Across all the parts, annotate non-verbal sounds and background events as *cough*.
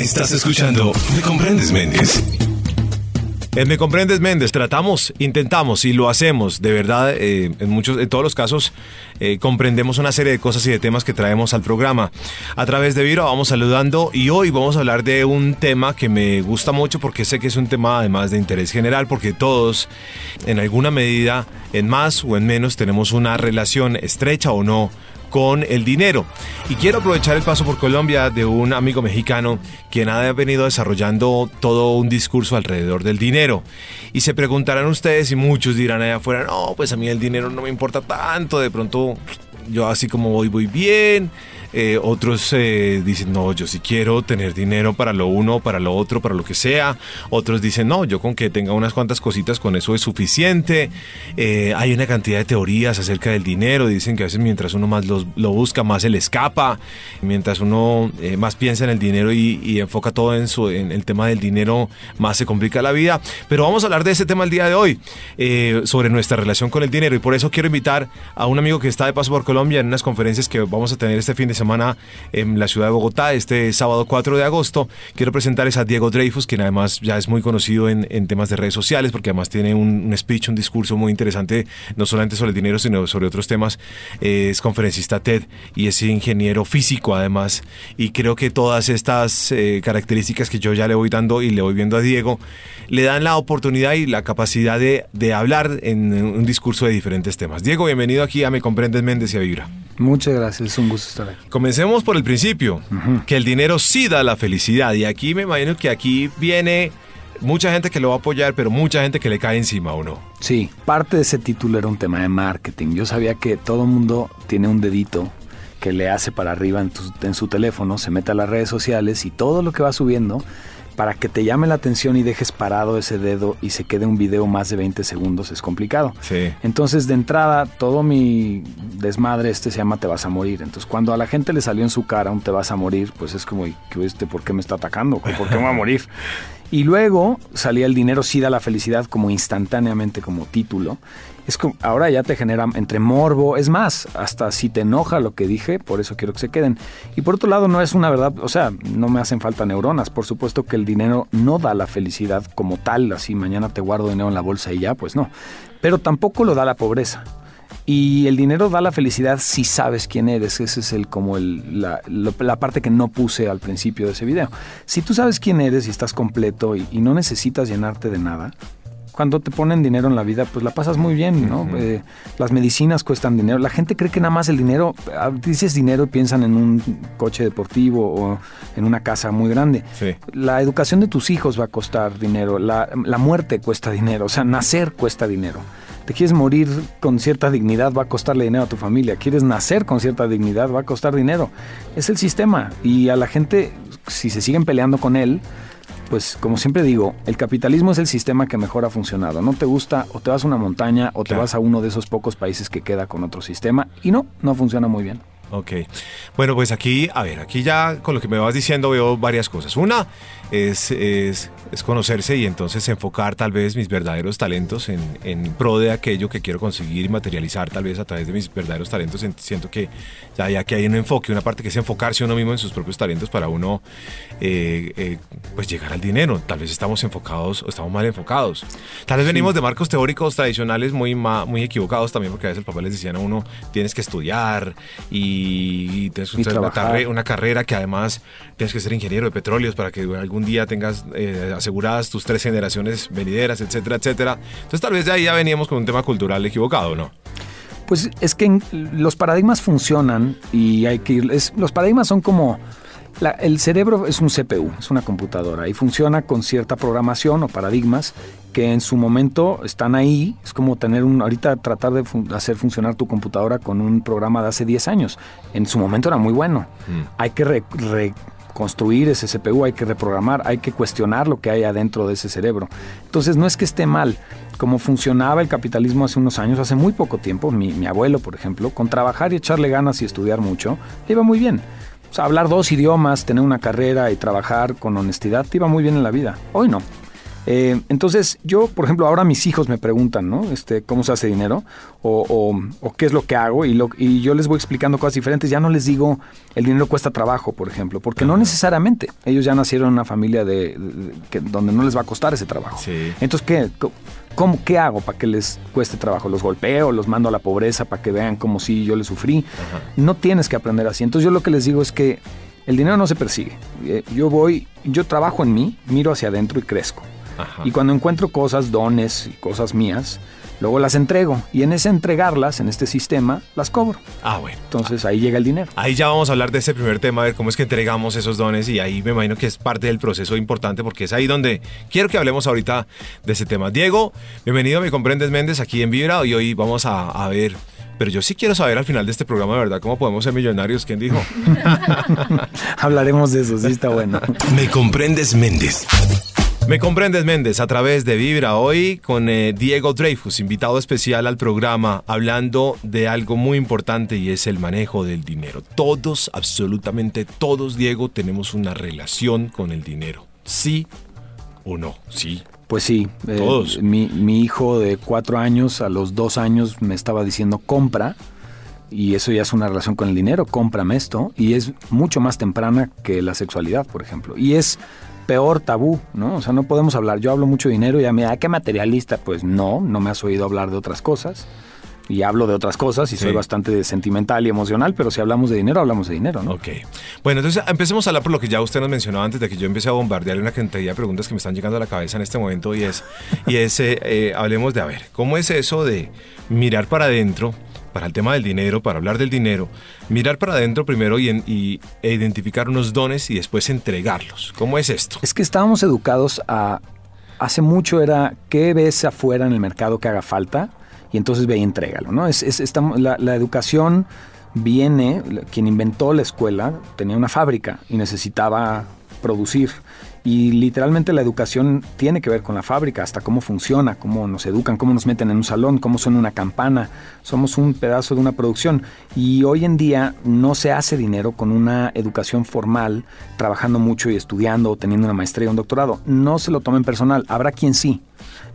Estás escuchando Me Comprendes Méndez. En Me Comprendes Méndez tratamos, intentamos y lo hacemos, de verdad, eh, en muchos, en todos los casos, eh, comprendemos una serie de cosas y de temas que traemos al programa. A través de Viro vamos saludando y hoy vamos a hablar de un tema que me gusta mucho porque sé que es un tema además de interés general, porque todos, en alguna medida, en más o en menos, tenemos una relación estrecha o no con el dinero. Y quiero aprovechar el paso por Colombia de un amigo mexicano quien ha venido desarrollando todo un discurso alrededor del dinero. Y se preguntarán ustedes y muchos dirán allá afuera, no, pues a mí el dinero no me importa tanto, de pronto yo así como voy, voy bien eh, otros eh, dicen, no, yo sí quiero tener dinero para lo uno, para lo otro, para lo que sea. Otros dicen, no, yo con que tenga unas cuantas cositas con eso es suficiente. Eh, hay una cantidad de teorías acerca del dinero. Dicen que a veces mientras uno más lo, busca, más se le escapa. Mientras uno más piensa en el dinero y, enfoca todo en, su, en el tema del dinero, más se complica la vida. Pero vamos a hablar de ese tema el día de hoy, sobre nuestra relación con el dinero. Y por eso quiero invitar a un amigo que está de paso por Colombia en unas conferencias que vamos a tener este fin de semana en la ciudad de Bogotá, este sábado 4 de agosto. Quiero presentarles a Diego Dreyfus, quien además ya es muy conocido en, temas de redes sociales, porque además tiene un, speech, un discurso muy interesante, no solamente sobre el dinero, sino sobre otros temas. es conferencista TED y es ingeniero físico además. Y creo que todas estas eh, características que yo ya le voy dando y le voy viendo a Diego, le dan la oportunidad y la capacidad de, de hablar en un discurso de diferentes temas. Diego, bienvenido aquí a Me Comprendes Méndez y a Vibra. Muchas gracias, es un gusto estar aquí. Comencemos por el principio, que el dinero sí da la felicidad y aquí me imagino que aquí viene mucha gente que lo va a apoyar, pero mucha gente que le cae encima o no. Sí, parte de ese título era un tema de marketing. Yo sabía que todo mundo tiene un dedito que le hace para arriba en, en su teléfono, se mete a las redes sociales y todo lo que va subiendo para que te llame la atención y dejes parado ese dedo y se quede un video más de 20 segundos es complicado. Sí. Entonces, de entrada, todo mi desmadre este se llama Te vas a morir. Entonces, cuando a la gente le salió en su cara un Te vas a morir, pues es como, este, ¿por qué me está atacando? ¿Por qué me va a morir? *laughs* Y luego salía el dinero sí da la felicidad como instantáneamente como título es como, ahora ya te genera entre morbo, es más, hasta si te enoja lo que dije, por eso quiero que se queden. Y por otro lado, no es una verdad, o sea, no me hacen falta neuronas, por supuesto que el dinero no da la felicidad como tal, así mañana te guardo dinero en la bolsa y ya, pues no. Pero tampoco lo da la pobreza. Y el dinero da la felicidad si sabes quién eres. Esa es el, como el, la, la, parte que no puse al principio de ese video. Si tú sabes quién eres y estás completo y no necesitas llenarte de nada, cuando te ponen dinero en la vida, pues la pasas muy bien, ¿no? Eh, las medicinas cuestan dinero. La gente cree que nada más el dinero, ah, dices dinero y piensan en un coche deportivo o en una casa muy grande. La educación de tus hijos va a costar dinero, la, la muerte cuesta dinero, o sea, nacer cuesta dinero. Te quieres morir con cierta dignidad, va a costarle dinero a tu familia. Quieres nacer con cierta dignidad, va a costar dinero. Es el sistema. Y a la gente, si se siguen peleando con él, pues como siempre digo, el capitalismo es el sistema que mejor ha funcionado. No te gusta o te vas a una montaña o te vas a uno de esos pocos países que queda con otro sistema y no, no funciona muy bien. Ok. Bueno, pues aquí, a ver, aquí ya con lo que me vas diciendo veo varias cosas. Una es, es, conocerse y entonces enfocar tal vez mis verdaderos talentos en, en, pro de aquello que quiero conseguir y materializar tal vez a través de mis verdaderos talentos. Siento que ya, ya que hay un enfoque, una parte que es enfocarse uno mismo en sus propios talentos para uno eh, eh, pues llegar al dinero. Tal vez estamos enfocados o estamos mal enfocados. Tal vez venimos de marcos teóricos tradicionales muy, muy equivocados también porque a veces el papá les decían a uno tienes que estudiar y y, tienes que una, una, carrera que además tienes que ser ingeniero de petróleos para que algún día tengas eh, aseguradas tus tres generaciones venideras, etcétera, etcétera. Entonces tal vez de ahí ya veníamos con un tema cultural equivocado, ¿no? Pues es que los paradigmas funcionan y hay que ir, los paradigmas son como el cerebro es un CPU, es una computadora y funciona con cierta programación o paradigmas que en su momento están ahí. Es como tener un, ahorita tratar de hacer funcionar tu computadora con un programa de hace 10 años. En su momento era muy bueno. Mm. Hay que reconstruir ese CPU, hay que reprogramar, hay que cuestionar lo que hay adentro de ese cerebro. Entonces no es que esté mal. Como funcionaba el capitalismo hace unos años, hace muy poco tiempo, mi, mi abuelo, por ejemplo, con trabajar y echarle ganas y estudiar mucho, le iba muy bien. O sea, hablar dos idiomas, tener una carrera y trabajar con honestidad te iba muy bien en la vida. Hoy no. Eh, entonces, yo, por ejemplo, ahora mis hijos me preguntan, ¿no? Este, ¿Cómo se hace dinero? O, o- o qué es lo que hago. Y, lo, y yo les voy explicando cosas diferentes. Ya no les digo, el dinero cuesta trabajo, por ejemplo. Porque no necesariamente. Ellos ya nacieron en una familia de, de- que- donde no les va a costar ese trabajo. Sí. Entonces, ¿qué, Co- cómo, ¿qué hago para que les cueste trabajo? ¿Los golpeo? ¿Los mando a la pobreza para que vean cómo sí yo le sufrí? No tienes que aprender así. Entonces, yo lo que les digo es que el dinero no se persigue. Eh, Yo voy, yo trabajo en mí, miro hacia adentro y crezco. Ajá. Y cuando encuentro cosas, dones y cosas mías, luego las entrego. Y en ese entregarlas, en este sistema, las cobro. Ah, bueno. Entonces ahí llega el dinero. Ahí ya vamos a hablar de ese primer tema, a ver cómo es que entregamos esos dones y ahí me imagino que es parte del proceso importante porque es ahí donde quiero que hablemos ahorita de ese tema. Diego, bienvenido a Me Comprendes Méndez aquí en Vibra y hoy vamos a, a ver, pero yo sí quiero saber al final de este programa de verdad cómo podemos ser millonarios, ¿quién dijo? *laughs* Hablaremos de eso, sí está bueno. Me comprendes Méndez. Me comprendes Méndez a través de Vibra hoy con eh, Diego Dreyfus, invitado especial al programa, hablando de algo muy importante y es el manejo del dinero. Todos, absolutamente todos, Diego, tenemos una relación con el dinero. ¿Sí o no? Sí. Pues sí, eh, Todos. mi, mi hijo de cuatro años a los dos años me estaba diciendo compra y eso ya es una relación con el dinero, cómprame esto y es mucho más temprana que la sexualidad, por ejemplo. Y es peor tabú, ¿no? O sea, no podemos hablar, yo hablo mucho de dinero y ya me, ah, qué materialista, pues no, no me has oído hablar de otras cosas. Y hablo de otras cosas y soy Sí. bastante sentimental y emocional, pero si hablamos de dinero, hablamos de dinero, ¿no? Ok. Bueno, entonces empecemos a hablar por lo que ya usted nos mencionaba antes de que yo empiece a bombardear una cantidad de preguntas que me están llegando a la cabeza en este momento y es, y es eh, eh, hablemos de, a ver, ¿cómo es eso de mirar para adentro, para el tema del dinero, para hablar del dinero, mirar para adentro primero y, y- identificar unos dones y después entregarlos? ¿Cómo es esto? Es que estábamos educados a... Hace mucho era, ¿qué ves afuera en el mercado que haga falta? Y entonces ve y entrégalo, ¿no? Es, la, educación viene, quien inventó la escuela tenía una fábrica y necesitaba producir. Y literalmente la educación tiene que ver con la fábrica, hasta cómo funciona, cómo nos educan, cómo nos meten en un salón, cómo suena una campana. Somos un pedazo de una producción. Y hoy en día no se hace dinero con una educación formal, trabajando mucho y estudiando o teniendo una maestría o un doctorado. No se lo tomen personal, habrá quien sí.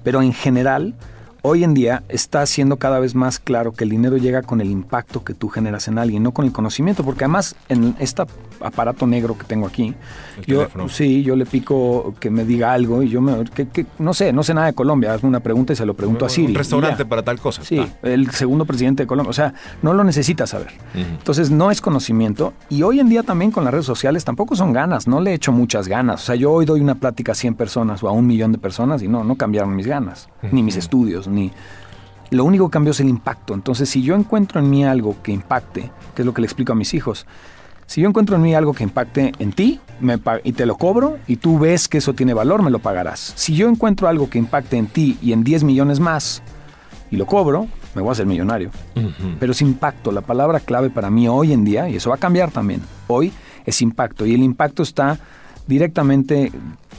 Pero en general, hoy en día está siendo cada vez más claro que el dinero llega con el impacto que tú generas en alguien, no con el conocimiento, porque además en este aparato negro que tengo aquí, El yo teléfono. sí, yo le pico que me diga algo y yo me que, que- no sé, no sé nada de Colombia, hazme una pregunta y se lo pregunto a Siri. Un restaurante para tal cosa. Sí, Ah. el segundo presidente de Colombia. O sea, no lo necesitas saber. Entonces, no es conocimiento. Y hoy en día también con las redes sociales tampoco son ganas. No le he hecho muchas ganas. O sea, yo hoy doy una plática a 100 personas o a un millón de personas y no, no cambiaron mis ganas. Ni mis estudios, ni... Lo único que cambió es el impacto. Entonces, si yo encuentro en mí algo que impacte, que es lo que le explico a mis hijos, si yo encuentro en mí algo que impacte en ti me y te lo cobro y tú ves que eso tiene valor, me lo pagarás. Si yo encuentro algo que impacte en ti y en 10 millones más y lo cobro, me voy a hacer millonario. Pero es impacto. La palabra clave para mí hoy en día, y eso va a cambiar también, hoy es impacto. Y el impacto está directamente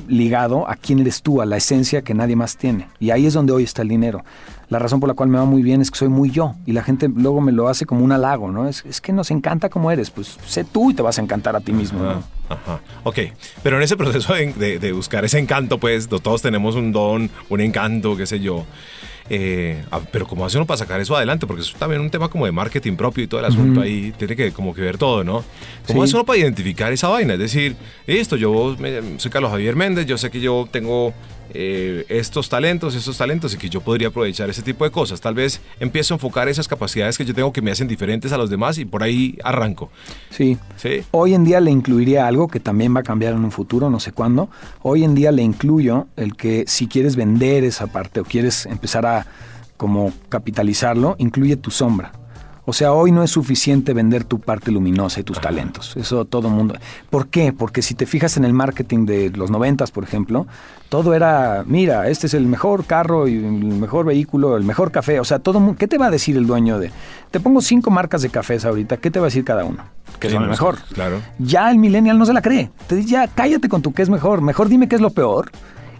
ligado a quién eres tú, a la esencia que nadie más tiene. Y ahí es donde hoy está el dinero. La razón por la cual me va muy bien es que soy muy yo. Y la gente luego me lo hace como un halago, ¿no? Es, es que nos encanta como eres. Pues sé tú y te vas a encantar a ti mismo, ¿no? Ajá. Ok, pero en ese proceso de, de- de buscar ese encanto, pues todos tenemos un don, un encanto, qué sé yo. Eh, ah, pero ¿cómo hace uno para sacar eso adelante? Porque es también un tema como de marketing propio y todo el asunto ahí, tiene que como que ver todo, ¿no? ¿Cómo Sí. hace uno para identificar esa vaina? Es decir, listo, yo me- soy Carlos Javier Méndez, yo sé que yo tengo eh, estos talentos, estos talentos y que yo podría aprovechar ese tipo de cosas. Tal vez empiezo a enfocar esas capacidades que yo tengo que me hacen diferentes a los demás y por ahí arranco. Sí. ¿Sí? Hoy en día le incluiría algo que también va a cambiar en un futuro, no sé cuándo. Hoy en día le incluyo el que si quieres vender esa parte o quieres empezar a como capitalizarlo, incluye tu sombra. O sea, hoy no es suficiente vender tu parte luminosa y tus talentos. Eso todo el mundo. ¿Por qué? Porque si te fijas en el marketing de los noventas, por ejemplo, todo era, mira, este es el mejor carro y el mejor vehículo, el mejor café. O sea, todo mu- ¿qué te va a decir el dueño de? Te pongo cinco marcas de cafés ahorita, ¿qué te va a decir cada uno? Que Sí, son el mejor. Claro. Ya el millennial no se la cree. Te dice, ya cállate con tu qué es mejor. Mejor dime qué es lo peor.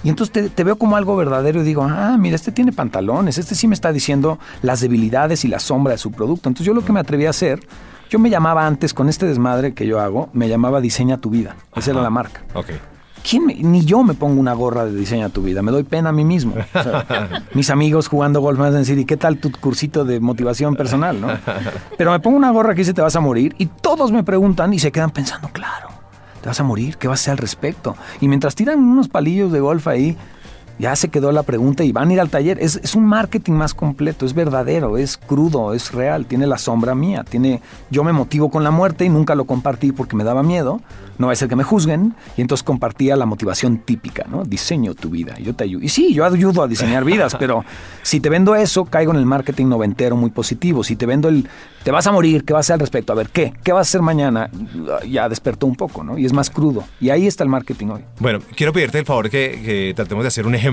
Y entonces te, te veo como algo verdadero y digo, ah, mira, este tiene pantalones, este sí me está diciendo las debilidades y la sombra de su producto. Entonces yo lo que me atreví a hacer, yo me llamaba antes con este desmadre que yo hago, me llamaba Diseña tu vida. Esa era la marca. Ok. ¿quién me- ni yo me pongo una gorra de diseña tu vida, me doy pena a mí mismo. O sea, *laughs* mis amigos jugando golf me van a decir, ¿y qué tal tu cursito de motivación personal? ¿no? *laughs* Pero me pongo una gorra que dice te vas a morir y todos me preguntan y se quedan pensando, claro, te vas a morir, ¿qué vas a hacer al respecto? Y mientras tiran unos palillos de golf ahí, ya se quedó la pregunta y van a ir al taller. Es, es un marketing más completo, es verdadero, es crudo, es real, tiene la sombra mía, tiene yo me motivo con la muerte y nunca lo compartí porque me daba miedo, no va a ser que me juzguen y entonces compartía la motivación típica, ¿no? Diseño tu vida, yo te ayudo. Y sí, yo ayudo a diseñar vidas, *laughs* pero si te vendo eso, caigo en el marketing noventero muy positivo. Si te vendo el te vas a morir, ¿qué vas a hacer al respecto? A ver, ¿qué? ¿Qué vas a hacer mañana? Ya despertó un poco, ¿no? Y es más crudo. Y ahí está el marketing hoy. Bueno, quiero pedirte el favor que, que tratemos de hacer un ejemplo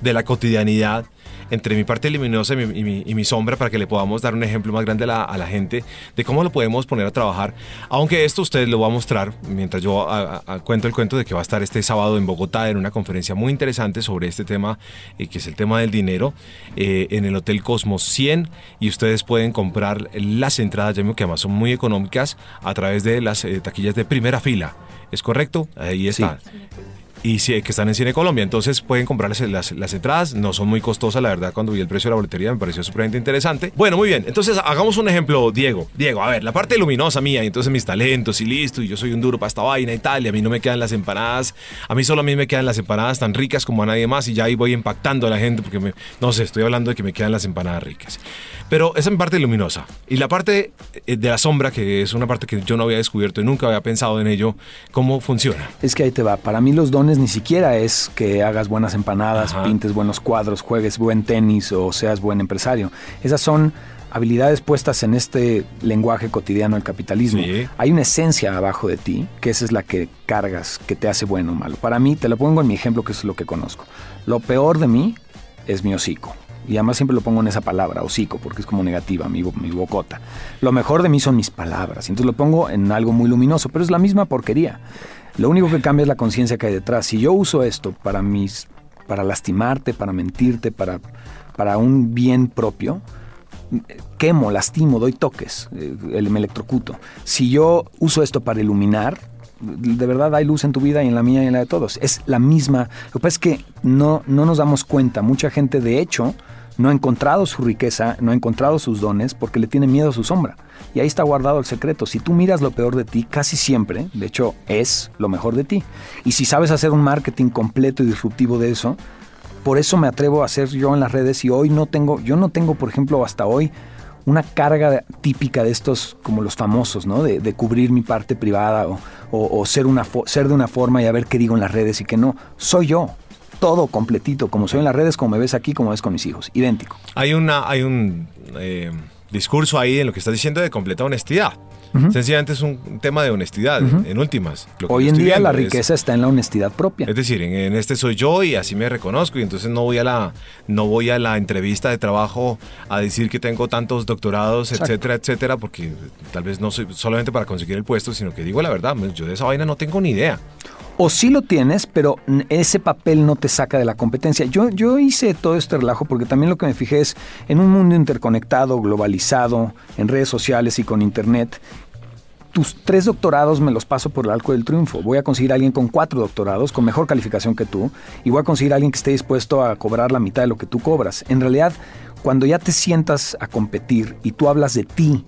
de la cotidianidad entre mi parte luminosa y mi, y mi- y mi sombra para que le podamos dar un ejemplo más grande a la, a la gente de cómo lo podemos poner a trabajar. Aunque esto ustedes lo va a mostrar mientras yo a- a- cuento el cuento de que va a estar este sábado en Bogotá en una conferencia muy interesante sobre este tema, eh, que es el tema del dinero, eh, en el Hotel Cosmos 100 y ustedes pueden comprar las entradas, ya que además son muy económicas, a través de las eh, taquillas de primera fila. ¿Es correcto? Ahí está. Y que están en Cine Colombia, entonces pueden comprarles las, las entradas, no son muy costosas, la verdad, cuando vi el precio de la boletería me pareció supremamente interesante. Bueno, muy bien, entonces hagamos un ejemplo, Diego. Diego, a ver, la parte luminosa mía, y entonces mis talentos y listo, y yo soy un duro para esta vaina y tal, y a mí no me quedan las empanadas, a mí solo a mí me quedan las empanadas tan ricas como a nadie más, y ya ahí voy impactando a la gente, porque me, no sé, estoy hablando de que me quedan las empanadas ricas. Pero esa es mi parte luminosa. Y la parte eh, de la sombra, que es una parte que yo no había descubierto y nunca había pensado en ello, ¿cómo funciona? Es que ahí te va. Para mí los dones ni siquiera es que hagas buenas empanadas, Ajá. pintes buenos cuadros, juegues buen tenis o seas buen empresario. Esas son habilidades puestas en este lenguaje cotidiano del capitalismo. Sí. Hay una esencia abajo de ti, que esa es la que cargas, que te hace bueno o malo. Para mí, te lo pongo en mi ejemplo, que es lo que conozco. Lo peor de mí es mi hocico. Y además siempre lo pongo en esa palabra, hocico, porque es como negativa, mi, mi bocota. Lo mejor de mí son mis palabras. y Entonces lo pongo en algo muy luminoso, pero es la misma porquería. Lo único que cambia es la conciencia que hay detrás. Si yo uso esto para mis, para lastimarte, para mentirte, para, para un bien propio, quemo, lastimo, doy toques, eh, me electrocuto. Si yo uso esto para iluminar, de verdad hay luz en tu vida y en la mía y en la de todos. Es la misma. Lo que pasa es que no, no nos damos cuenta. Mucha gente, de hecho, no ha encontrado su riqueza, no ha encontrado sus dones porque le tiene miedo a su sombra. Y ahí está guardado el secreto. Si tú miras lo peor de ti, casi siempre, de hecho, es lo mejor de ti. Y si sabes hacer un marketing completo y disruptivo de eso, por eso me atrevo a hacer yo en las redes y hoy no tengo, yo no tengo, por ejemplo, hasta hoy una carga típica de estos, como los famosos, ¿no? De, cubrir mi parte privada o, ser, una ser de una forma y a ver qué digo en las redes y qué no. Soy yo, todo completito, como soy en las redes, como me ves aquí, como ves con mis hijos, idéntico. Hay, una, hay un eh, discurso ahí en lo que estás diciendo de completa honestidad. Sencillamente es un tema de honestidad, en últimas. Lo que Hoy en día la es- riqueza está en la honestidad propia. Es decir, en, en este soy yo y así me reconozco y entonces no voy a la no voy a la entrevista de trabajo a decir que tengo tantos doctorados, Exacto. etcétera, etcétera, porque tal vez no soy solamente para conseguir el puesto, sino que digo la verdad, yo de esa vaina no tengo ni idea. O sí lo tienes, pero ese papel no te saca de la competencia. Yo, yo hice todo este relajo porque también lo que me fijé es en un mundo interconectado, globalizado, en redes sociales y con internet. Tus tres doctorados me los paso por el arco del triunfo. Voy a conseguir a alguien con cuatro doctorados, con mejor calificación que tú, y voy a conseguir a alguien que esté dispuesto a cobrar la mitad de lo que tú cobras. En realidad, cuando ya te sientas a competir y tú hablas de ti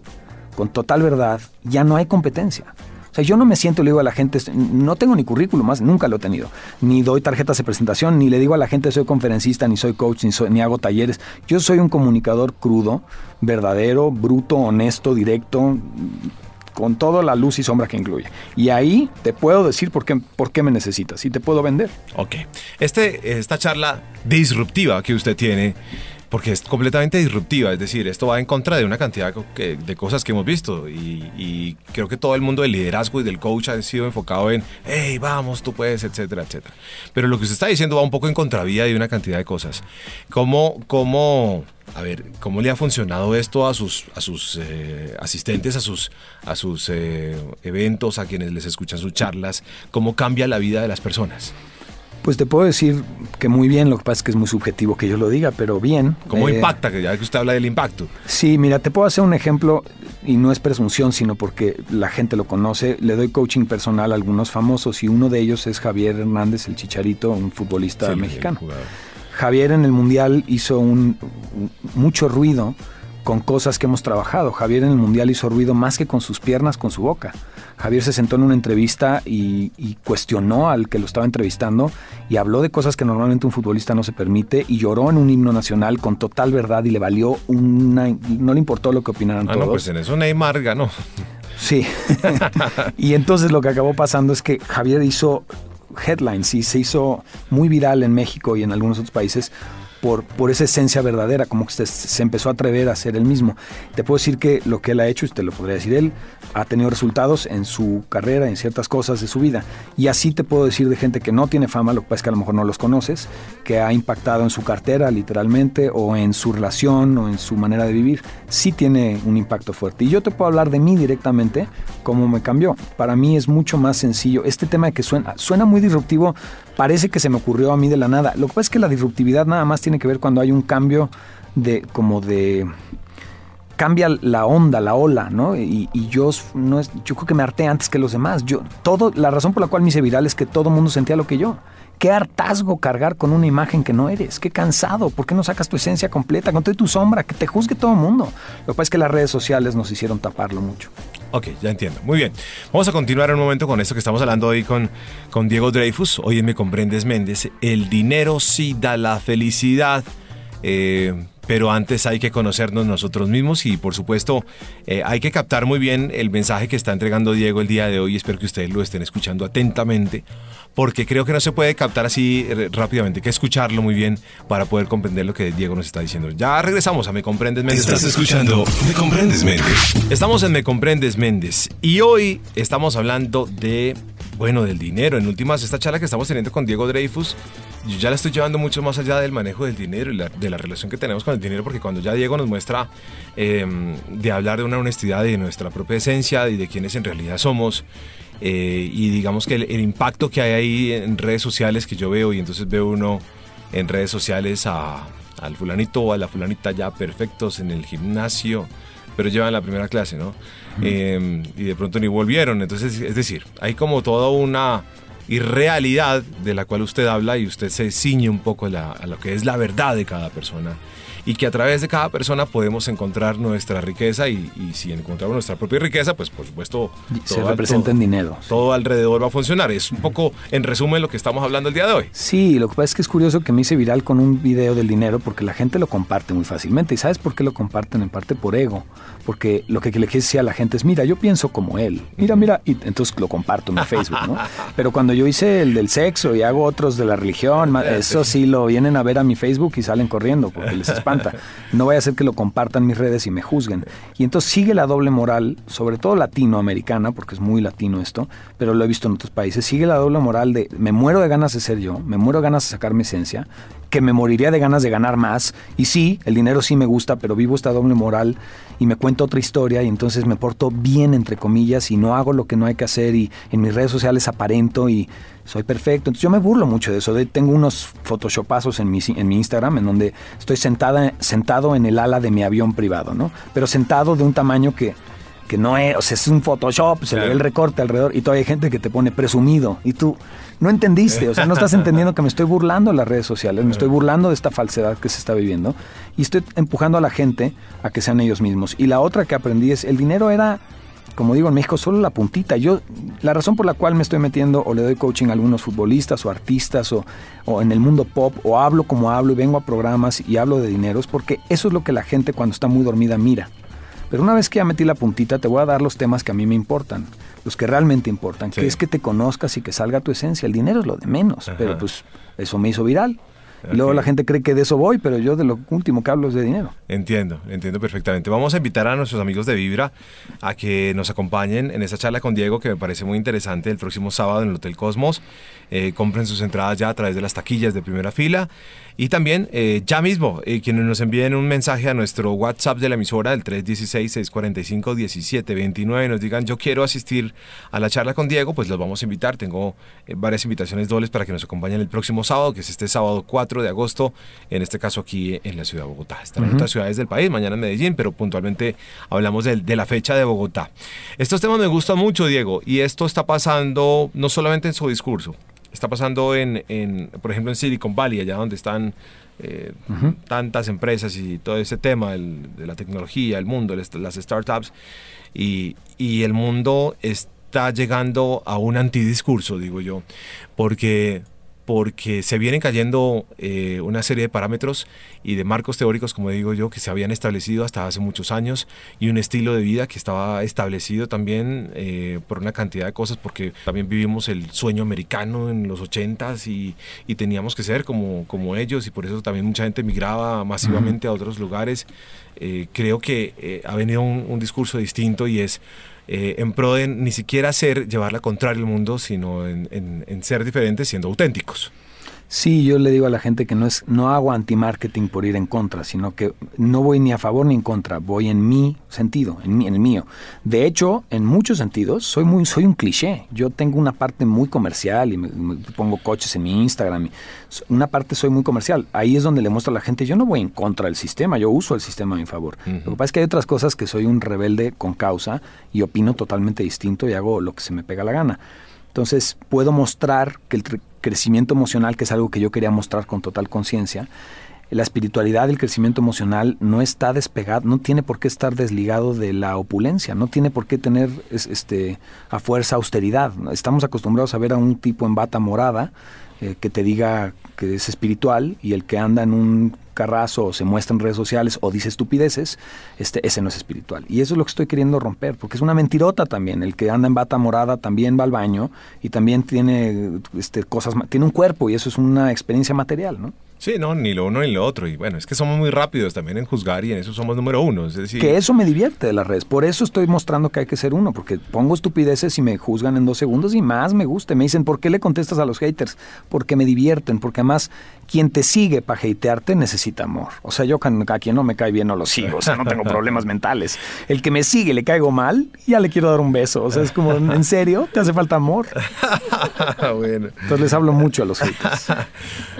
con total verdad, ya no hay competencia. O sea, yo no me siento y le digo a la gente, no tengo ni currículum más, nunca lo he tenido. Ni doy tarjetas de presentación, ni le digo a la gente soy conferencista, ni soy coach, ni, soy- ni hago talleres. Yo soy un comunicador crudo, verdadero, bruto, honesto, directo, con toda la luz y sombra que incluye. Y ahí te puedo decir por qué, por qué me necesitas y te puedo vender. Ok. Este, esta charla disruptiva que usted tiene, porque es completamente disruptiva, es decir, esto va en contra de una cantidad de cosas que hemos visto y, y creo que todo el mundo del liderazgo y del coach ha sido enfocado en, hey, vamos, tú puedes, etcétera, etcétera. Pero lo que usted está diciendo va un poco en contravía de una cantidad de cosas. ¿Cómo, cómo, a ver, cómo le ha funcionado esto a sus, a sus eh, asistentes, a sus, a sus eh, eventos, a quienes les escuchan sus charlas? ¿Cómo cambia la vida de las personas? Pues te puedo decir que muy bien, lo que pasa es que es muy subjetivo que yo lo diga, pero bien. ¿Cómo Eh, impacta? Que ya que usted habla del impacto. Sí, mira, te puedo hacer un ejemplo y no es presunción, sino porque la gente lo conoce. Le doy coaching personal a algunos famosos y uno de ellos es Javier Hernández, el Chicharito, un futbolista Sí, mexicano. Javier en el Mundial hizo un- mucho ruido con cosas que hemos trabajado. Javier en el Mundial hizo ruido más que con sus piernas, con su boca. Javier se sentó en una entrevista y, y cuestionó al que lo estaba entrevistando y habló de cosas que normalmente un futbolista no se permite y lloró en un himno nacional con total verdad y le valió una... no le importó lo que opinaran Ah, todos. no, pues en eso Neymar ganó. Sí. *laughs* y entonces lo que acabó pasando es que Javier hizo headlines y se hizo muy viral en México y en algunos otros países por, por esa esencia verdadera, como que se, se empezó a atrever a ser él mismo. Te puedo decir que lo que él ha hecho, y te lo podría decir él, ha tenido resultados en su carrera, en ciertas cosas de su vida. Y así te puedo decir de gente que no tiene fama, lo que pasa es que a lo mejor no los conoces, que ha impactado en su cartera literalmente, o en su relación, o en su manera de vivir. Sí tiene un impacto fuerte. Y yo te puedo hablar de mí directamente, cómo me cambió. Para mí es mucho más sencillo. Este tema de que suena, suena muy disruptivo, parece que se me ocurrió a mí de la nada. Lo que pasa es que la disruptividad nada más tiene que ver cuando hay un cambio de como de cambia la onda, la ola, ¿no? Y, yo no es, yo creo que me harté antes que los demás. Yo todo la razón por la cual me hice viral es que todo el mundo sentía lo que yo. Qué hartazgo cargar con una imagen que no eres. Qué cansado. ¿Por qué no sacas tu esencia completa? Con tu sombra. Que te juzgue todo el mundo. Lo que pasa es que las redes sociales nos hicieron taparlo mucho. Ok, ya entiendo. Muy bien. Vamos a continuar un momento con esto que estamos hablando hoy con, con Diego Dreyfus. Hoy Me Comprendes Méndez. El dinero sí da la felicidad. eh, pero antes hay que conocernos nosotros mismos y por supuesto eh, hay que captar muy bien el mensaje que está entregando Diego el día de hoy. Espero que ustedes lo estén escuchando atentamente porque creo que no se puede captar así eh, rápidamente, hay que escucharlo muy bien para poder comprender lo que Diego nos está diciendo. Ya regresamos a Me Comprendes Méndez. Estás escuchando Me Comprendes Méndez. Estamos en Me Comprendes Méndez y hoy estamos hablando de, bueno, del dinero. En últimas, esta charla que estamos teniendo con Diego Dreyfus, yo ya la estoy llevando mucho más allá del manejo del dinero y de la relación que tenemos con el dinero, porque cuando ya Diego nos muestra eh, de hablar de una honestidad de nuestra propia esencia y de quiénes en realidad somos, eh, y digamos que el, el impacto que hay ahí en redes sociales que yo veo, y entonces veo uno en redes sociales a, al fulanito o a la fulanita ya perfectos en el gimnasio, pero llevan la primera clase, ¿no? Eh, y de pronto ni volvieron. Entonces, es decir, hay como toda una irrealidad de la cual usted habla y usted se ciñe un poco la- a lo que es la verdad de cada persona. Y que a través de cada persona podemos encontrar nuestra riqueza y, y si encontramos nuestra propia riqueza, pues por supuesto Se todo- representa todo- en dinero. todo alrededor va a funcionar. Es un poco, en resumen, lo que estamos hablando el día de hoy. Sí, lo que pasa es que es curioso que me hice viral con un video del dinero porque la gente lo comparte muy fácilmente. ¿Y sabes por qué lo comparten? En parte por ego. Porque lo que le quiere decir a la gente es, mira, yo pienso como él. Mira, mira. Y entonces lo comparto en mi Facebook, ¿no? *laughs* Pero cuando yo hice el del sexo y hago otros de la religión, eso sí lo vienen a ver a mi Facebook y salen corriendo porque les espanta. *laughs* No vaya a ser que lo compartan mis redes y me juzguen. Y entonces sigue la doble moral, sobre todo latinoamericana, porque es muy latino esto, pero lo he visto en otros países. Sigue la doble moral de me muero de ganas de ser yo, me muero de ganas de sacar mi esencia, que me moriría de ganas de ganar más. Y sí, el dinero sí me gusta, pero vivo esta doble moral y me cuento otra historia y entonces me porto bien, entre comillas, y no hago lo que no hay que hacer y en mis redes sociales aparento y soy perfecto. Entonces yo me burlo mucho de eso. De- tengo unos photoshopazos en mi, en mi Instagram en donde estoy sentada, sentado en el ala de mi avión privado, ¿no? Pero sentado de un tamaño que, que no es, o sea, es un Photoshop, se le ve el recorte alrededor y todavía hay gente que te pone presumido y tú no entendiste, o sea, no estás *laughs* entendiendo que me estoy burlando de las redes sociales, me estoy burlando de esta falsedad que se está viviendo y estoy empujando a la gente a que sean ellos mismos. Y la otra que aprendí es, el dinero era como digo en México, solo la puntita. Yo, la razón por la cual me estoy metiendo o le doy coaching a algunos futbolistas o artistas o, o en el mundo pop o hablo como hablo y vengo a programas y hablo de dinero es porque eso es lo que la gente cuando está muy dormida mira. Pero una vez que ya metí la puntita, te voy a dar los temas que a mí me importan, los que realmente importan, Sí. que es que te conozcas y que salga tu esencia. El dinero es lo de menos, Ajá. pero pues eso me hizo viral. Y luego la gente cree que de eso voy, pero yo de lo último que hablo es de dinero. Entiendo, entiendo perfectamente. Vamos a invitar a nuestros amigos de Vibra a que nos acompañen en esta charla con Diego, que me parece muy interesante, el próximo sábado en el Hotel Cosmos. Eh, compren sus entradas ya a través de las taquillas de primera fila. Y también, eh, ya mismo, eh, quienes nos envíen un mensaje a nuestro WhatsApp de la emisora, el 316-645-1729, nos digan, yo quiero asistir a la charla con Diego, pues los vamos a invitar. Tengo eh, varias invitaciones dobles para que nos acompañen el próximo sábado, que es este sábado 4 de agosto, en este caso aquí en la ciudad de Bogotá. Estarán en otras ciudades del país, mañana en Medellín, pero puntualmente hablamos del- de, la fecha de Bogotá. Estos temas me gustan mucho, Diego, y esto está pasando no solamente en su discurso, está pasando en, en, por ejemplo, en Silicon Valley, allá donde están eh, tantas empresas y todo ese tema el- de la tecnología, el mundo, las las startups, y, y el mundo está llegando a un antidiscurso, digo yo, porque porque se vienen cayendo eh, una serie de parámetros y de marcos teóricos, como digo yo, que se habían establecido hasta hace muchos años y un estilo de vida que estaba establecido también eh, por una cantidad de cosas, porque también vivimos el sueño americano en los ochentas y, y teníamos que ser como, como ellos y por eso también mucha gente migraba masivamente a otros lugares. Eh, creo que eh, ha venido un, un discurso distinto y es eh, en pro de ni siquiera ser, llevar la contraria al mundo, sino en, en- en ser diferentes siendo auténticos. Sí, yo le digo a la gente que no es no hago anti-marketing por ir en contra, sino que no voy ni a favor ni en contra, voy en mi sentido, en, mi, en el mío. De hecho, en muchos sentidos, soy muy soy un cliché. Yo tengo una parte muy comercial y me, me pongo coches en mi Instagram. y una parte soy muy comercial. Ahí es donde le muestro a la gente, yo no voy en contra del sistema, yo uso el sistema a mi favor. Lo que pasa es que hay otras cosas que soy un rebelde con causa y opino totalmente distinto y hago lo que se me pega la gana. Entonces puedo mostrar que el crecimiento emocional, que es algo que yo quería mostrar con total conciencia, la espiritualidad, el crecimiento emocional no está despegado, no tiene por qué estar desligado de la opulencia, no tiene por qué tener es- este, a fuerza austeridad. Estamos acostumbrados a ver a un tipo en bata morada eh, que te diga que es espiritual y el que anda en un carrazo o se muestra en redes sociales o dice estupideces, este, ese no es espiritual. Y eso es lo que estoy queriendo romper, porque es una mentirota también. El que anda en bata morada también va al baño y también tiene este, cosas, tiene un cuerpo y eso es una experiencia material, ¿no? Sí, no, ni lo uno ni lo otro. Y bueno, es que somos muy rápidos también en juzgar y en eso somos número uno. Es decir, Que eso me divierte de las redes. Por eso estoy mostrando que hay que ser uno, porque pongo estupideces y me juzgan en dos segundos y más me gusta. Me dicen, ¿por qué le contestas a los haters? Porque me divierten, porque además quien te sigue para hatearte necesita amor. O sea, yo a quien no me cae bien no lo sigo, o sea, no tengo *laughs* problemas mentales. El que me sigue le caigo mal, ya le quiero dar un beso. O sea, es como, *laughs* ¿en serio? ¿Te hace falta amor? *laughs* bueno. Entonces les hablo mucho a los haters.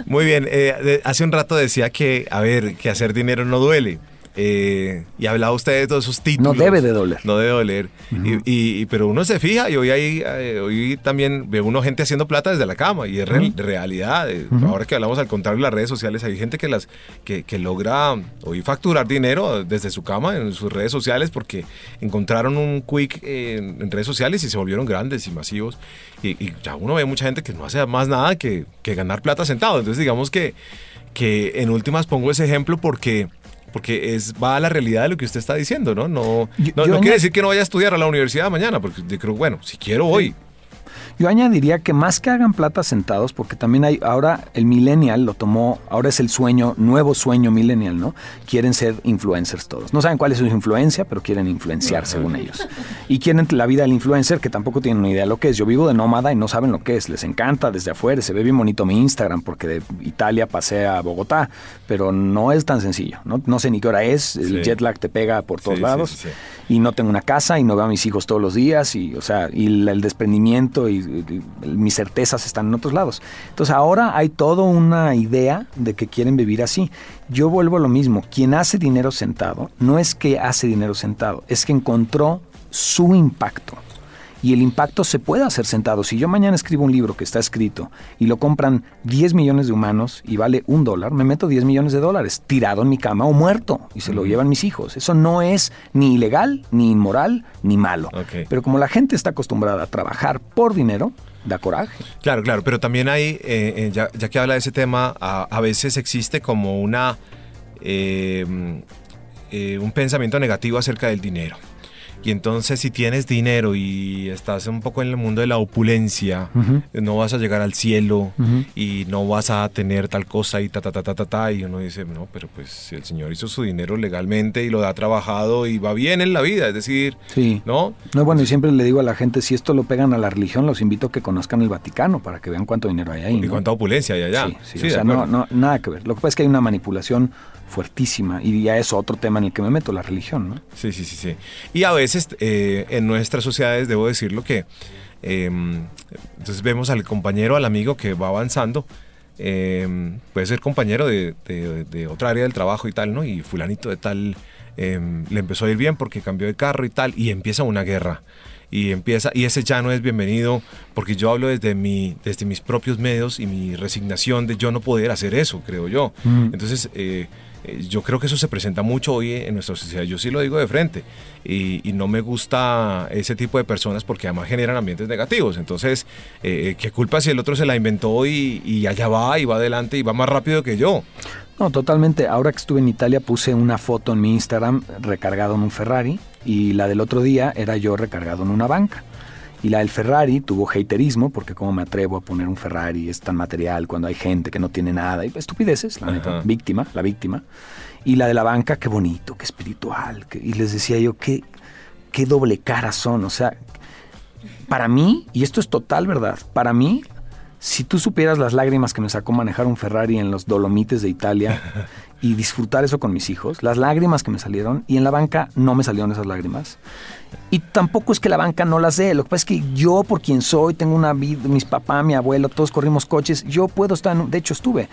Muy bien, eh, hace un rato decía que, a ver, que hacer dinero no duele. Eh, y hablaba usted de todos esos títulos. No debe de doler. No debe doler. Y- y, y- pero uno se fija y hoy, hay, eh, hoy también ve uno gente haciendo plata desde la cama y es real- realidad. Eh, Ahora que hablamos al contrario de las redes sociales, hay gente que, las, que, que logra hoy facturar dinero desde su cama en sus redes sociales porque encontraron un quick en, en redes sociales y se volvieron grandes y masivos. Y, y ya uno ve mucha gente que no hace más nada que, que ganar plata sentado. Entonces digamos que, que en últimas pongo ese ejemplo porque... Porque es, va a la realidad de lo que usted está diciendo, ¿no? No, no, yo no añad- quiere decir que no vaya a estudiar a la universidad mañana, porque yo creo, bueno, si quiero voy. Yo añadiría que más que hagan plata sentados, porque también hay, ahora el millennial lo tomó, ahora es el sueño, nuevo sueño millennial, ¿no? Quieren ser influencers todos. No saben cuál es su influencia, pero quieren influenciar según ellos. Y quieren la vida del influencer, que tampoco tienen ni idea de lo que es. Yo vivo de nómada y no saben lo que es. Les encanta desde afuera, se ve bien bonito mi Instagram, porque de Italia pasé a Bogotá, pero no es tan sencillo, ¿no? No sé ni qué hora es, el Sí. jet lag te pega por todos Sí, lados sí, y no tengo una casa y no veo a mis hijos todos los días y o sea y el desprendimiento y, y mis certezas están en otros lados. Entonces ahora hay toda una idea de que quieren vivir así. Yo vuelvo a lo mismo quien hace dinero sentado no es que hace dinero sentado es que encontró su impacto y el impacto se puede hacer sentado. Si yo mañana escribo un libro que está escrito y lo compran 10 millones de humanos y vale un dólar, me meto 10 millones de dólares tirado en mi cama o muerto y se lo llevan mis hijos. Eso no es ni ilegal, ni inmoral, ni malo. Pero como la gente está acostumbrada a trabajar por dinero, da coraje. Claro, claro, pero también hay, eh, eh, ya, ya que habla de ese tema, a, a veces existe como una eh, eh, un pensamiento negativo acerca del dinero. Y entonces si tienes dinero y estás un poco en el mundo de la opulencia, no vas a llegar al cielo y no vas a tener tal cosa y ta, ta, ta, ta, ta, ta. Y uno dice, no, pero pues si el señor hizo su dinero legalmente y lo ha trabajado y va bien en la vida, es decir, Sí. ¿no? No, bueno, y siempre le digo a la gente, si esto lo pegan a la religión, los invito a que conozcan el Vaticano para que vean cuánto dinero hay ahí. Y ¿no? cuánta opulencia hay allá. Sí, sí, Sí, o sea, no, no, nada que ver. Lo que pasa es que hay una manipulación fuertísima y ya es otro tema en el que me meto, la religión, ¿no? Sí, sí, sí, sí. Y a veces eh, en nuestras sociedades, debo decirlo que, eh, entonces vemos al compañero, al amigo que va avanzando, eh, puede ser compañero de, de- de otra área del trabajo y tal, ¿no? Y fulanito de tal eh, le empezó a ir bien porque cambió de carro y tal, y empieza una guerra. Y empieza, y ese ya no es bienvenido, porque yo hablo desde mi, desde mis propios medios y mi resignación de yo no poder hacer eso, creo yo. Mm. Entonces, eh, yo creo que eso se presenta mucho hoy en nuestra sociedad. Yo sí lo digo de frente. Y, y no me gusta ese tipo de personas porque además generan ambientes negativos. Entonces, eh, ¿qué culpa si el otro se la inventó y, y allá va y va adelante y va más rápido que yo? No, totalmente. Ahora que estuve en Italia puse una foto en mi Instagram recargado en un Ferrari y la del otro día era yo recargado en una banca. Y la del Ferrari tuvo haterismo porque cómo me atrevo a poner un Ferrari, es tan material cuando hay gente que no tiene nada. Y estupideces, la neta, víctima, la víctima. Y la de la banca, qué bonito, qué espiritual. qué- y les decía yo, qué, qué doble cara son. O sea, para mí, y esto es total verdad, para mí, si tú supieras las lágrimas que me sacó manejar un Ferrari en los Dolomites de Italia *laughs* y disfrutar eso con mis hijos, las lágrimas que me salieron, y en la banca no me salieron esas lágrimas. Y tampoco es que la banca no las dé, lo que pasa es que yo por quien soy, tengo una vida, mis papás, mi abuelo, todos corrimos coches, yo puedo estar, de hecho estuve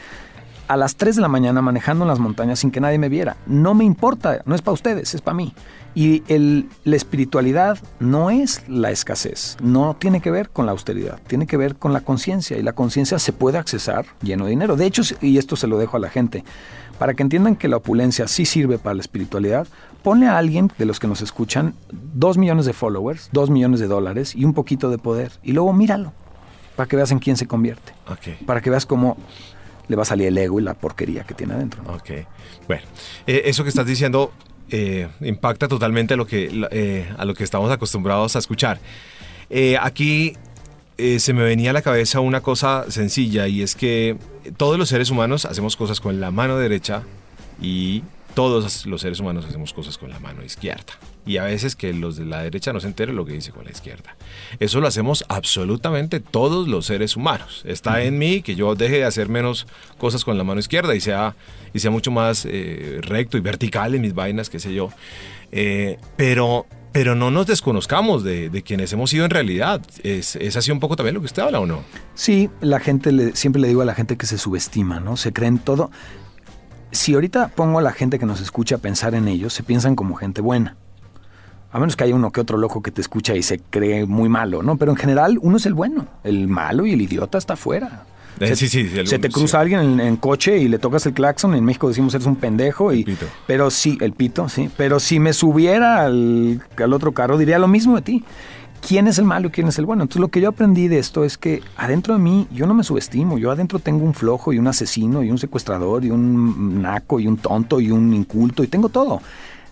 a las 3 de la mañana manejando en las montañas sin que nadie me viera. No me importa, no es para ustedes, es para mí. Y el- la espiritualidad no es la escasez, no tiene que ver con la austeridad, tiene que ver con la conciencia. Y la conciencia se puede accesar lleno de dinero. De hecho, y esto se lo dejo a la gente, para que entiendan que la opulencia sí sirve para la espiritualidad, ponle a alguien de los que nos escuchan dos millones de followers, dos millones de dólares y un poquito de poder. Y luego míralo, para que veas en quién se convierte, para que veas cómo le va a salir el ego y la porquería que tiene adentro. ¿no? Ok. Bueno, eh, eso que estás diciendo eh, impacta totalmente a lo, que, eh, a lo que estamos acostumbrados a escuchar. Aquí eh, se me venía a la cabeza una cosa sencilla y es que todos los seres humanos hacemos cosas con la mano derecha y todos los seres humanos hacemos cosas con la mano izquierda. Y a veces que los de la derecha no se enteren lo que dice con la izquierda. Eso lo hacemos absolutamente todos los seres humanos. Está en mí que yo deje de hacer menos cosas con la mano izquierda y sea, y sea mucho más eh, recto y vertical en mis vainas, qué sé yo. Eh, pero, pero no nos desconozcamos de, quienes hemos sido en realidad. ¿Es, ¿Es así un poco también lo que usted habla o no? Sí, la gente, le- siempre le digo a la gente que se subestima, ¿no? Se creen todo. Si ahorita pongo a la gente que nos escucha a pensar en ellos, se piensan como gente buena. A menos que haya uno que otro loco que te escucha y se cree muy malo, ¿no? Pero en general uno es el bueno. El malo y el idiota está afuera. Eh, se, sí, sí, se te cruza alguien en, en coche y le tocas el claxon. En México decimos eres un pendejo. Y, El pito. Pero sí, el pito, sí. Pero si me subiera al, al otro carro, diría lo mismo de ti. ¿Quién es el malo y quién es el bueno? Entonces lo que yo aprendí de esto es que adentro de mí yo no me subestimo. Yo adentro tengo un flojo y un asesino y un secuestrador y un naco y un tonto y un inculto y tengo todo.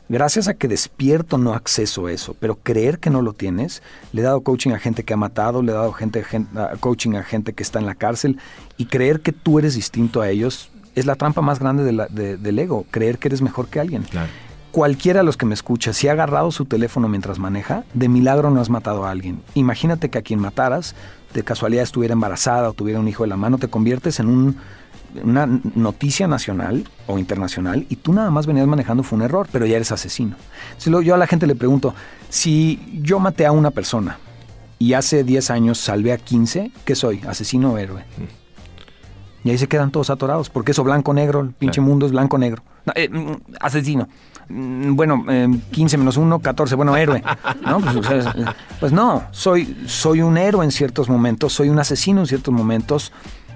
Gracias a que despierto no acceso a eso, pero creer que no lo tienes, le he dado coaching a gente que ha matado, le he dado gente, gen- a- coaching a gente que está en la cárcel y creer que tú eres distinto a ellos es la trampa más grande de la- de- del ego, creer que eres mejor que alguien. Claro. Cualquiera de los que me escucha, si ha agarrado su teléfono mientras maneja, de milagro no has matado a alguien. Imagínate que a quien mataras, de casualidad estuviera embarazada o tuviera un hijo de la mano, te conviertes en un- una noticia nacional o internacional y tú nada más venías manejando fue un error, pero ya eres asesino. Entonces, luego yo a la gente le pregunto, si yo maté a una persona y hace 10 años salvé a 15, ¿qué soy? ¿Asesino o héroe? Y ahí se quedan todos atorados, porque eso blanco-negro, el pinche Claro. mundo es blanco-negro. No, eh, mm, asesino. Mm, Bueno, eh, 15 menos 1, 14, bueno, héroe. ¿no? Pues, o sea, es- pues no, soy, soy un héroe en ciertos momentos, soy un asesino en ciertos momentos.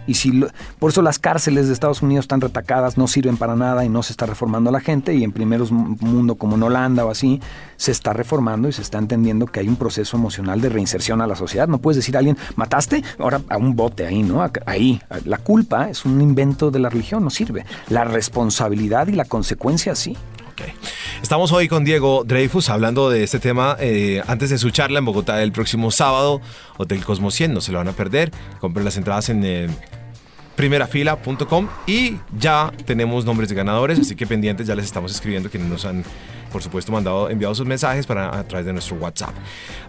Y si lo- por eso las cárceles de Estados Unidos están retacadas, no sirven para nada y no se está reformando a la gente. Y en primeros mu- mundo como en Holanda o así, se está reformando y se está entendiendo que hay un proceso emocional de reinserción a la sociedad. No puedes decir a alguien, mataste, ahora a un bote ahí, ¿no? Ahí. La culpa es un invento de la religión, no sirve. La responsabilidad y la consecuencia sí. Ok. Estamos hoy con Diego Dreyfus hablando de este tema eh, antes de su charla en Bogotá el próximo sábado. Hotel Cosmo 100, no se lo van a perder. Compren las entradas en eh, primerafila.com y ya tenemos nombres de ganadores, así que pendientes, ya les estamos escribiendo quienes nos han, por supuesto, mandado, enviado sus mensajes para, a través de nuestro WhatsApp.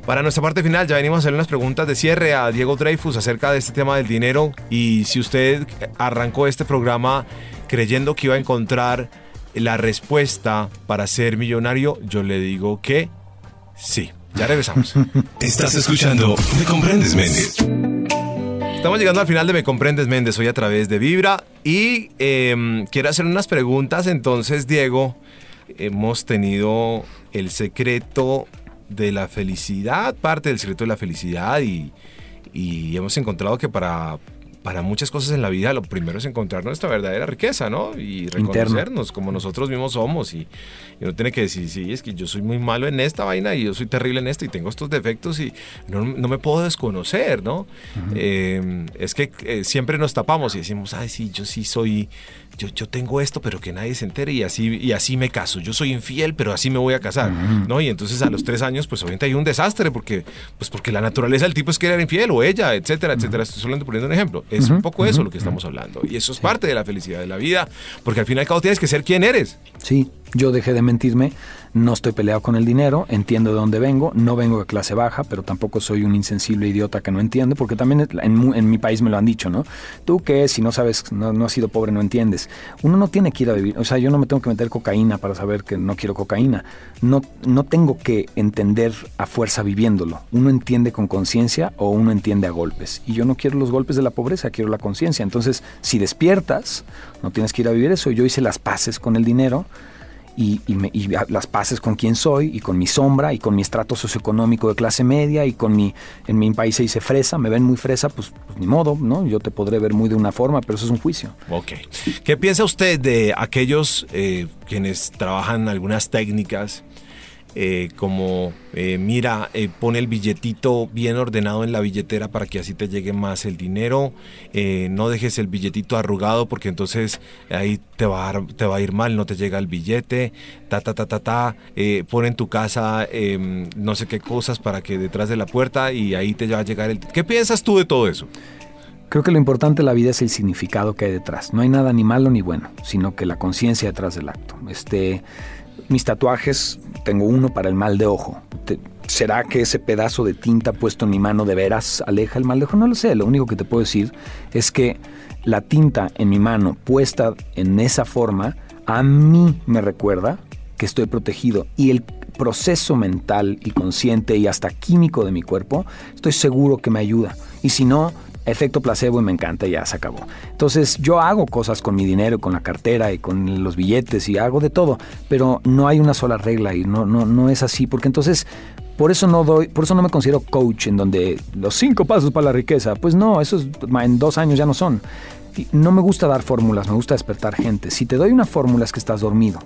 Para nuestra parte final, ya venimos a hacer unas preguntas de cierre a Diego Dreyfus acerca de este tema del dinero y si usted arrancó este programa creyendo que iba a encontrar la respuesta para ser millonario, yo le digo que sí. Ya regresamos. *laughs* Estás escuchando Me Comprendes Méndez. Estamos llegando al final de Me Comprendes Méndez, hoy a través de Vibra y eh, quiero hacer unas preguntas. Entonces, Diego, hemos tenido el secreto de la felicidad, parte del secreto de la felicidad y, y hemos encontrado que para, para muchas cosas en la vida lo primero es encontrar nuestra verdadera riqueza, ¿no? Y reconocernos como nosotros mismos somos y, y uno tiene que decir, sí, es que yo soy muy malo en esta vaina y yo soy terrible en esto y tengo estos defectos y no, no me puedo desconocer, ¿no? Eh, es que eh, siempre nos tapamos y decimos, ay, sí, yo sí soy, yo, yo tengo esto, pero que nadie se entere y así, y así me caso. Yo soy infiel, pero así me voy a casar, ¿no? Y entonces a los tres años, pues obviamente hay un desastre porque, pues porque la naturaleza del tipo es que era infiel o ella, etcétera, etcétera. Estoy solamente poniendo un ejemplo. Es un poco eso lo que estamos hablando. Y eso es parte de la felicidad de la vida, porque al fin y al cabo tienes que ser quien eres. Sí, yo dejé de mentirme, no estoy peleado con el dinero, entiendo de dónde vengo, no vengo de clase baja, pero tampoco soy un insensible idiota que no entiende, porque también en, mi país me lo han dicho, ¿no? Tú que si no sabes, no, no has sido pobre, no entiendes. Uno no tiene que ir a vivir, o sea, yo no me tengo que meter cocaína para saber que no quiero cocaína. No, no tengo que entender a fuerza viviéndolo. Uno entiende con conciencia o uno entiende a golpes. Y yo no quiero los golpes de la pobreza, quiero la conciencia. Entonces, si despiertas, no tienes que ir a vivir eso. Yo hice las paces con el dinero y, y me- y las paces con quién soy y con mi sombra y con mi estrato socioeconómico de clase media y con mi, en mi país se dice fresa, me ven muy fresa, pues, pues ni modo, ¿no? Yo te podré ver muy de una forma, pero eso es un juicio. Ok. ¿Qué piensa usted de aquellos eh, quienes trabajan algunas técnicas eh, como, eh, mira, eh, pone el billetito bien ordenado en la billetera para que así te llegue más el dinero, eh, no dejes el billetito arrugado porque entonces ahí te va, a, te va a ir mal, no te llega el billete, ta, ta, ta, ta, ta, pon en tu casa eh, no sé qué cosas para que detrás de la puerta y ahí te va a llegar el... ¿Qué piensas tú de todo eso? Creo que lo importante de la vida es el significado que hay detrás. No hay nada ni malo ni bueno, sino que la conciencia detrás del acto. Este, mis tatuajes, tengo uno para el mal de ojo. ¿Será que ese pedazo de tinta puesto en mi mano de veras aleja el mal de ojo? No lo sé. Lo único que te puedo decir es que la tinta en mi mano puesta en esa forma a mí me recuerda que estoy protegido y el proceso mental y consciente y hasta químico de mi cuerpo, estoy seguro que me ayuda. Y si no, efecto placebo y me encanta, ya se acabó. Entonces yo hago cosas con mi dinero, con la cartera y con los billetes y hago de todo, pero no hay una sola regla y no, no, no es así, porque entonces por eso no doy, por eso no me considero coach en donde los cinco pasos para la riqueza, pues no, esos en dos años ya no son. No me gusta dar fórmulas, me gusta despertar gente. Si te doy una fórmula es que estás dormido.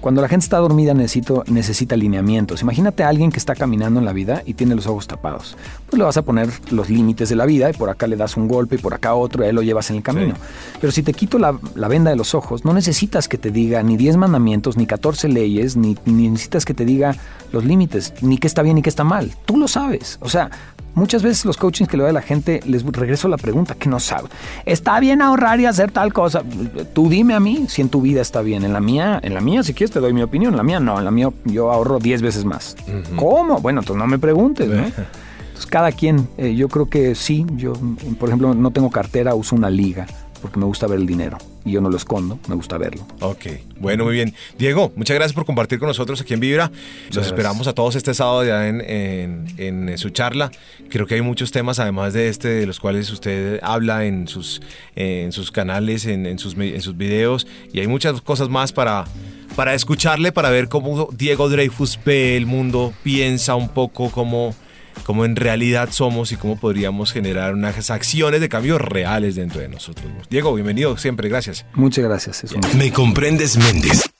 Cuando la gente está dormida necesito, necesita lineamientos. Imagínate a alguien que está caminando en la vida y tiene los ojos tapados. Pues le vas a poner los límites de la vida y por acá le das un golpe y por acá otro y ahí lo llevas en el camino. Pero si te quito la, la venda de los ojos, no necesitas que te diga ni 10 mandamientos, ni 14 leyes, ni, ni necesitas que te diga los límites, ni qué está bien ni qué está mal. Tú lo sabes. O sea, Muchas veces los coachings que le doy a la gente, les regreso la pregunta que no sabe. ¿Está bien ahorrar y hacer tal cosa? Tú dime a mí si en tu vida está bien. En la mía, en la mía, si quieres te doy mi opinión. En la mía no, en la mía yo ahorro 10 veces más. ¿Cómo? Bueno, entonces no me preguntes, ¿no? Entonces cada quien, eh, yo creo que sí, yo, por ejemplo, no tengo cartera, uso una liga porque me gusta ver el dinero y yo no lo escondo, me gusta verlo. Ok, bueno, muy bien. Diego, muchas gracias por compartir con nosotros aquí en Vibra. Los esperamos a todos este sábado ya en, en- en su charla. Creo que hay muchos temas, además de este, de los cuales usted habla en sus, en sus canales, en, en sus, en sus videos, y hay muchas cosas más para, para escucharle, para ver cómo Diego Dreyfus ve el mundo, piensa un poco cómo cómo en realidad somos y cómo podríamos generar unas acciones de cambios reales dentro de nosotros. Diego, bienvenido siempre, gracias. Muchas gracias. Es un Me Comprendes Méndez.